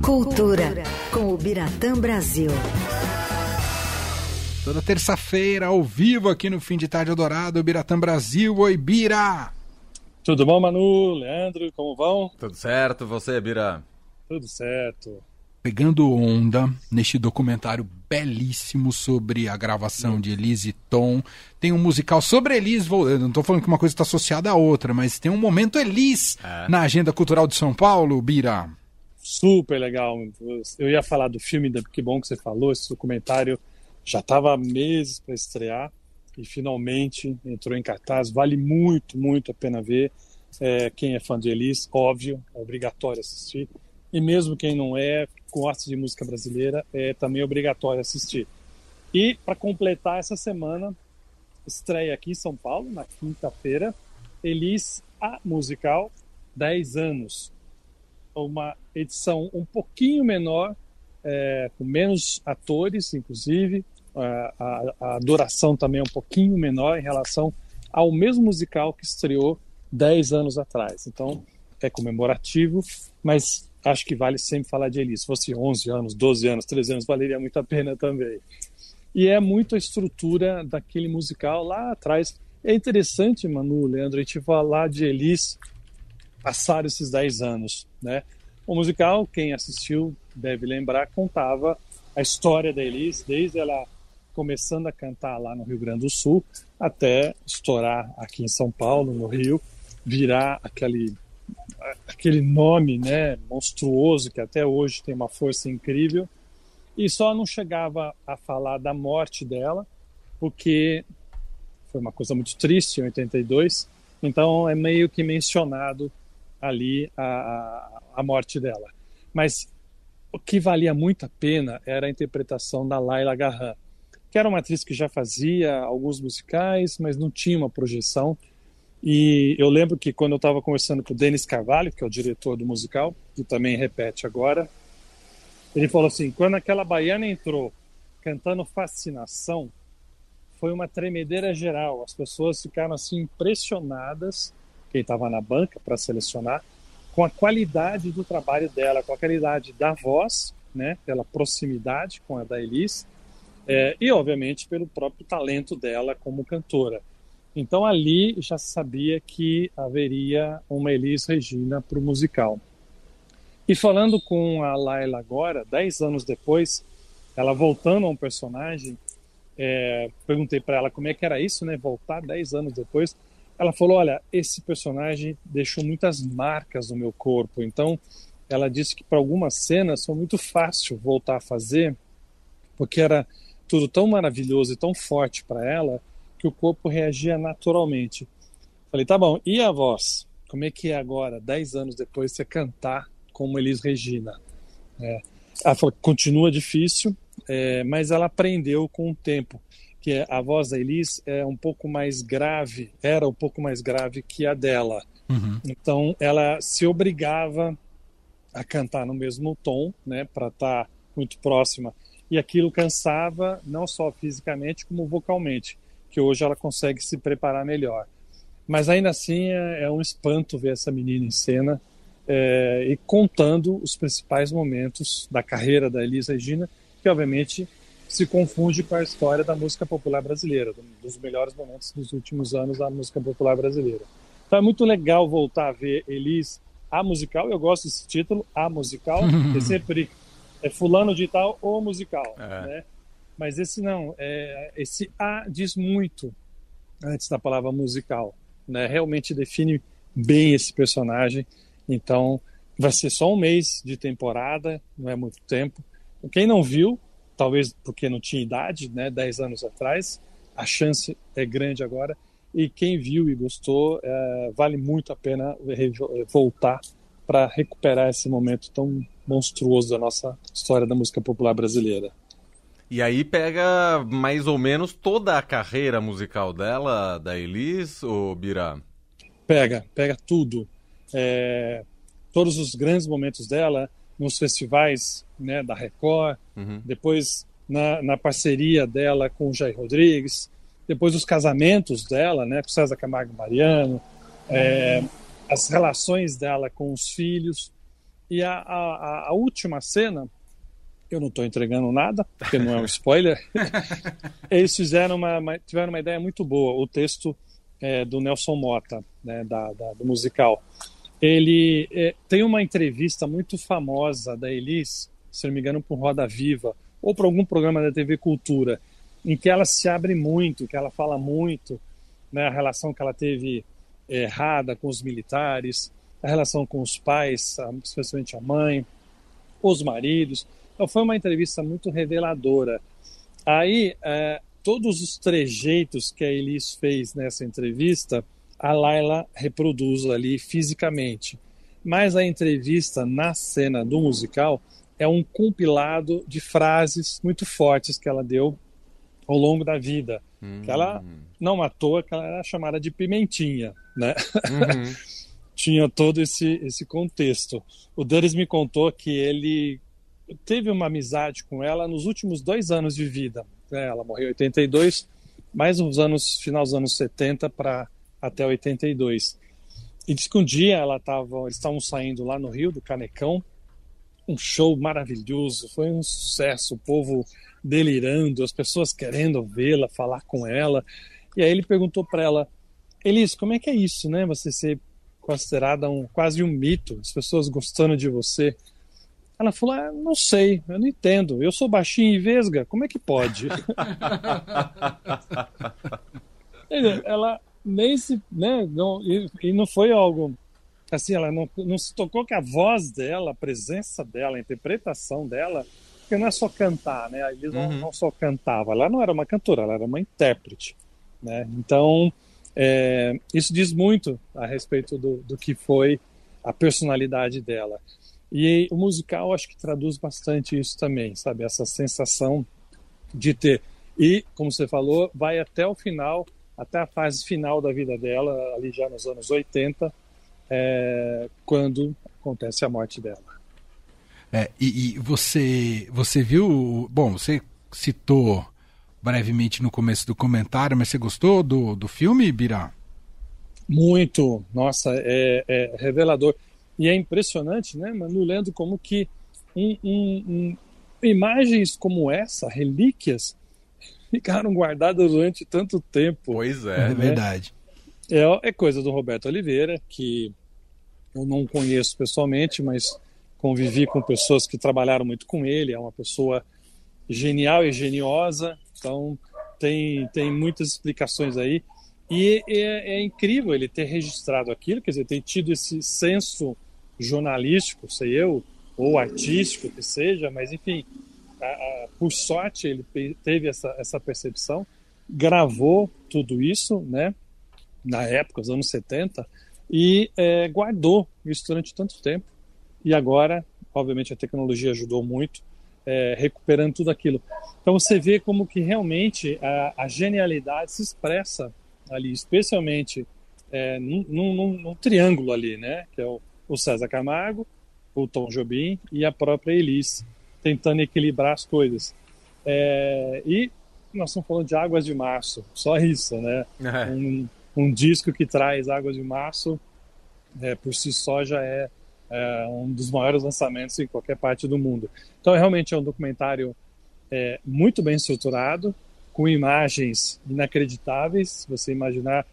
Cultura, com o Biratã Brasil. Toda terça-feira, ao vivo, aqui no Fim de Tarde Eldorado, Biratã Brasil. Oi, Bira! Tudo bom, Manu? Leandro, como vão? Tudo certo, você, Bira? Tudo certo. Pegando onda neste documentário belíssimo sobre a gravação de Elise Tom. Tem um musical sobre Elis, eu não estou falando que uma coisa está associada à outra, mas tem um momento Elis é. na agenda cultural de São Paulo, Bira. Super legal. Eu ia falar do filme, que bom que você falou, esse documentário já estava há meses para estrear e finalmente entrou em cartaz. Vale muito, muito a pena ver. É, quem é fã de Elis, óbvio, é obrigatório assistir. E mesmo quem não é, gosta de música brasileira, é também obrigatório assistir. E para completar essa semana, estreia aqui em São Paulo, na quinta-feira, Elis a musical 10 anos. Uma edição um pouquinho menor, é, com menos atores, inclusive. A, a, a duração também é um pouquinho menor em relação ao mesmo musical que estreou 10 anos atrás. Então, é comemorativo, mas acho que vale sempre falar de Elis. Se fosse 11 anos, 12 anos, 13 anos, valeria muito a pena também. E é muito a estrutura daquele musical lá atrás. É interessante, Manu, Leandro, a gente falar de Elis passar esses 10 anos, né? O musical, quem assistiu deve lembrar, contava a história da Elis, desde ela começando a cantar lá no Rio Grande do Sul até estourar aqui em São Paulo, no Rio, virar aquele aquele nome né, monstruoso que até hoje tem uma força incrível, e só não chegava a falar da morte dela, porque foi uma coisa muito triste em 82, então é meio que mencionado ali a, a morte dela. Mas o que valia muito a pena era a interpretação da Laila Garran, que era uma atriz que já fazia alguns musicais, mas não tinha uma projeção, e eu lembro que quando eu estava conversando com o Denis Carvalho, que é o diretor do musical, que também repete agora, ele falou assim: quando aquela baiana entrou cantando Fascinação, foi uma tremedeira geral. As pessoas ficaram assim impressionadas, quem estava na banca para selecionar, com a qualidade do trabalho dela, com a qualidade da voz, né, pela proximidade com a da Elis, é, e obviamente pelo próprio talento dela como cantora. Então ali já se sabia que haveria uma Elis Regina para o musical. E falando com a Laila agora, dez anos depois, ela voltando a um personagem, é, perguntei para ela como é que era isso, né? Voltar dez anos depois. Ela falou: Olha, esse personagem deixou muitas marcas no meu corpo. Então, ela disse que para algumas cenas foi muito fácil voltar a fazer, porque era tudo tão maravilhoso e tão forte para ela que o corpo reagia naturalmente. Falei, tá bom, e a voz? Como é que é agora, dez anos depois, você cantar como Elis Regina? É, ela falou, continua difícil, é, mas ela aprendeu com o tempo, que a voz da Elis é um pouco mais grave, era um pouco mais grave que a dela. Uhum. Então, ela se obrigava a cantar no mesmo tom, né, para estar tá muito próxima. E aquilo cansava, não só fisicamente, como vocalmente que hoje ela consegue se preparar melhor. Mas ainda assim é, é um espanto ver essa menina em cena é, e contando os principais momentos da carreira da Elisa Regina, que obviamente se confunde com a história da música popular brasileira, dos melhores momentos dos últimos anos da música popular brasileira. Então é muito legal voltar a ver Elis a musical, eu gosto desse título, a musical, que sempre é fulano de tal ou musical, é. né? Mas esse não, é, esse A diz muito antes da palavra musical, né? Realmente define bem esse personagem. Então, vai ser só um mês de temporada, não é muito tempo. Quem não viu, talvez porque não tinha idade, né, 10 anos atrás, a chance é grande agora. E quem viu e gostou, é, vale muito a pena voltar para recuperar esse momento tão monstruoso da nossa história da música popular brasileira. E aí pega mais ou menos toda a carreira musical dela, da Elis, ou Bira? Pega, pega tudo. É, todos os grandes momentos dela nos festivais né, da Record, uhum. depois na, na, parceria dela com o Jair Rodrigues, depois os casamentos dela né, com César Camargo Mariano, é, as relações dela com os filhos. E a, a, a última cena, eu não estou entregando nada, porque não é um spoiler. Eles fizeram uma, uma, tiveram uma ideia muito boa. O texto é, do Nelson Mota, né, da, da, do musical. Ele é, tem uma entrevista muito famosa da Elis, se não me engano, por Roda Viva, ou por algum programa da TV Cultura, em que ela se abre muito, que ela fala muito, né, a relação que ela teve errada com os militares, a relação com os pais, especialmente a mãe, os maridos. Então foi uma entrevista muito reveladora. Aí, é, todos os trejeitos que a Elis fez nessa entrevista, a Laila reproduz ali fisicamente. Mas a entrevista na cena do musical é um compilado de frases muito fortes que ela deu ao longo da vida. Que ela hum. não matou, que ela era chamada de pimentinha, né? Uhum. Tinha todo esse, esse contexto. O Duris me contou que ele teve uma amizade com ela nos últimos dois anos de vida. Né? Ela morreu em 82, mais uns anos, final dos anos 70 para até 82. E disse que um dia ela tava, eles estavam saindo lá no Rio, do Canecão, um show maravilhoso, foi um sucesso, o povo delirando, as pessoas querendo vê-la, falar com ela. E aí ele perguntou para ela, Elis, como é que é isso, né? Você ser considerada um quase um mito, as pessoas gostando de você. Ela falou: ah, não sei, eu não entendo. Eu sou baixinho e vesga, como é que pode? ela nem se. Né, não, e, e, não foi algo. Assim, ela não, não se tocou que a voz dela, a presença dela, a interpretação dela, porque não é só cantar, né? A uhum. não, não, só cantava, ela não era uma cantora, ela era uma intérprete. Né? Então, é, isso diz muito a respeito do, do que foi a personalidade dela. E o musical acho que traduz bastante isso também, sabe? Essa sensação de ter. E, como você falou, vai até o final, até a fase final da vida dela, ali já nos anos 80, é, quando acontece a morte dela. É, e, e, você, você viu. Bom, você citou brevemente no começo do comentário, mas você gostou do, do filme, Birá? Muito, nossa, é, é revelador. E é impressionante, né, Manu, lendo como que um, imagens como essa, relíquias, ficaram guardadas durante tanto tempo. Pois é, né? é verdade. É, é coisa do Roberto Oliveira, que eu não conheço pessoalmente, mas convivi com pessoas que trabalharam muito com ele. É uma pessoa genial e geniosa, então tem, tem muitas explicações aí. E é, é, incrível ele ter registrado aquilo, quer dizer, ter tido esse senso jornalístico, sei eu, ou artístico que seja, mas enfim, a, a, por sorte ele teve essa, essa percepção, gravou tudo isso, né, na época, os anos 70, e é, guardou isso durante tanto tempo. E agora, obviamente, a tecnologia ajudou muito, é, recuperando tudo aquilo. Então você vê como que realmente a, a genialidade se expressa ali, especialmente é, num, num, num, triângulo ali, né? Que é o, o, César Camargo, o Tom Jobim e a própria Elis, tentando equilibrar as coisas. É, e nós estamos falando de Águas de Março, só isso, né? É. Um, um, disco que traz Águas de Março, é, por si só já é, é, um dos maiores lançamentos em qualquer parte do mundo. Então, realmente é um documentário é, muito bem estruturado, com imagens inacreditáveis. Você imaginar,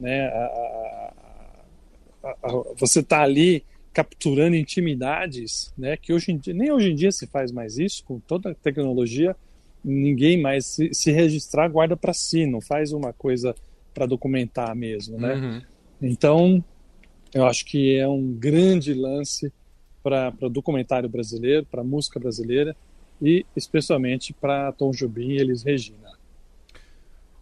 né, a, a, a, você está ali capturando intimidades, né, que hoje dia, nem hoje em dia se faz mais isso, com toda a tecnologia, ninguém mais se, se registrar guarda para si, não faz uma coisa para documentar mesmo, né? Uhum. Então, eu acho que é um grande lance para o documentário brasileiro, para a música brasileira e especialmente para Tom Jobim e Elis Regina.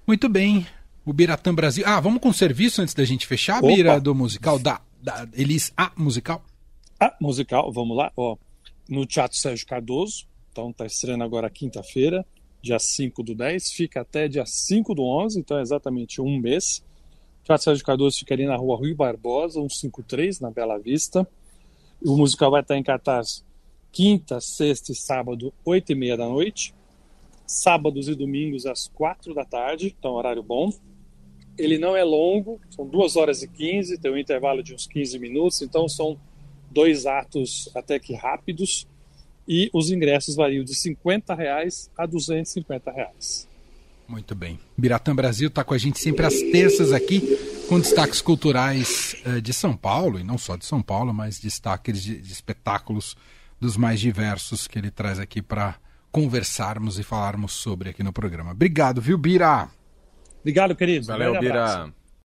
Muito bem. O Biratã Brasil. Ah, vamos com o serviço antes da gente fechar, Opa. Bira, do musical da, da Elis A Musical? A Musical, vamos lá. Ó, no Teatro Sérgio Cardoso. Então tá estreando agora quinta-feira, dia 5 do 10. Fica até dia 5 do 11, então é exatamente um mês. Teatro Sérgio Cardoso fica ali na rua Rui Barbosa, 153, na Bela Vista. O musical vai estar em cartaz quinta, sexta e sábado, 8 e meia da noite sábados e domingos às quatro da tarde, então horário bom. Ele não é longo, são duas horas e 15, tem um intervalo de uns 15 minutos, então são dois atos até que rápidos, e os ingressos variam de 50 reais a 250 reais. Muito bem. Biratã Brasil está com a gente sempre às terças aqui, com destaques culturais uh, de São Paulo, e não só de São Paulo, mas destaques de, de espetáculos dos mais diversos que ele traz aqui para conversarmos e falarmos sobre aqui no programa. Obrigado, viu, Bira? Obrigado, querido. Valeu, Bira.